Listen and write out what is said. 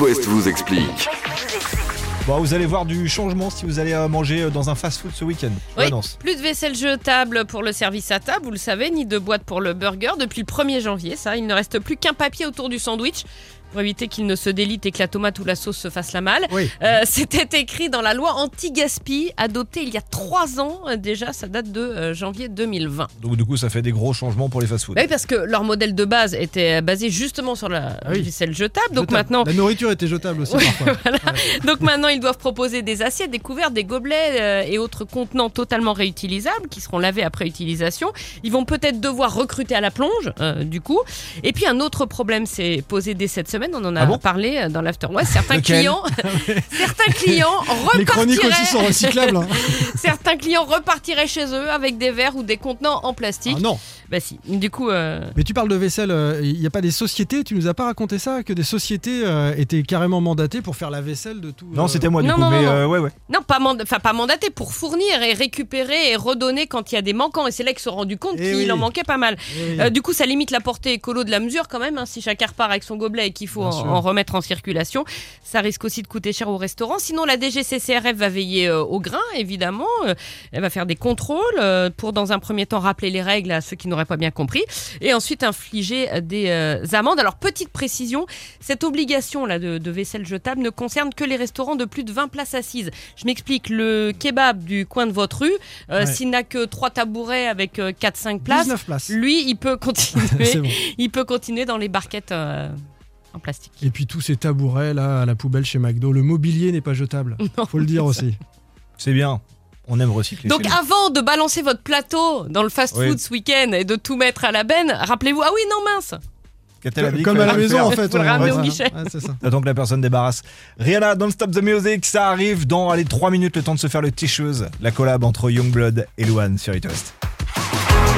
West vous explique. Bon, vous allez voir du changement si vous allez euh, manger euh, dans un fast-food ce week-end. Oui, l'annonce. plus de vaisselle jetable pour le service à table, vous le savez, ni de boîte pour le burger depuis le 1er janvier. Ça, il ne reste plus qu'un papier autour du sandwich pour éviter qu'il ne se délite et que la tomate ou la sauce se fasse la malle. Oui. Euh, C'était écrit dans la loi anti-gaspi adoptée il y a trois ans euh, déjà. Ça date de euh, janvier 2020. Donc du coup, ça fait des gros changements pour les fast-food. Bah Oui, parce que leur modèle de base était basé justement sur la Ah oui. vaisselle jetable. Donc Jetable. maintenant, La nourriture était jetable aussi parfois. Donc maintenant, ils doivent proposer des assiettes, des couverts, des gobelets et autres contenants totalement réutilisables qui seront lavés après utilisation. Ils vont peut-être devoir recruter à la plonge, euh, du coup. Et puis un autre problème s'est posé dès cette semaine. On en a Ah bon parlé euh, dans l'After West. Certains Lequel clients, certains clients Les chroniques repartiraient, aussi sont recyclables. hein. certains clients repartiraient chez eux avec des verres ou des contenants en plastique. Ah non. Bah si. Du coup, euh, Mais tu parles de vaisselle, euh, il n'y a pas des sociétés, tu nous as pas raconté ça, que des sociétés euh, étaient carrément mandatées pour faire la vaisselle de tout. Non, euh, c'était moi du Non, coup, non, mais non, euh, ouais, ouais. non, pas, mand- enfin, pas mandaté pour fournir et récupérer et redonner quand il y a des manquants. Et c'est là qu'ils se sont rendus compte Eh qu'il oui. en manquait pas mal. oui. Euh, du coup, ça limite la portée écolo de la mesure quand même. hein, si chacun repart avec son gobelet et qu'il faut en, remettre en circulation, ça risque aussi de coûter cher au restaurant. Sinon, la DGCCRF va veiller euh, au grain, évidemment. Euh, elle va faire des contrôles euh, pour, dans un premier temps, rappeler les règles à ceux qui n'auraient pas bien compris et ensuite infliger euh, des euh, amendes. Alors, petite précision, cette obligation là de, de vaisselle jetable ne concerne que les restaurants de plus de 20 places assises. Je m'explique, le kebab du coin de votre rue, euh, Ouais. s'il n'a que trois tabourets avec 4-5 places, 19 places. lui, il peut continuer. Bon. Il peut continuer dans les barquettes euh, en plastique. Et puis tous ces tabourets là à la poubelle chez McDo, le mobilier n'est pas jetable. Non, Faut le dire aussi. C'est bien. On aime recycler. Donc avant de balancer votre plateau dans le fast-food Oui. ce week-end et de tout mettre à la benne, rappelez-vous, ah oui, non mince, Comme à la maison faire en fait. Faut le ouais, ramener ouais, au guichet. Ouais, c'est ça. Attends que la personne débarrasse. Rihanna, Don't Stop the Music, ça arrive dans allez, 3 minutes, le temps de se faire le t-shirt, la collab entre Youngblood et Luan sur It West.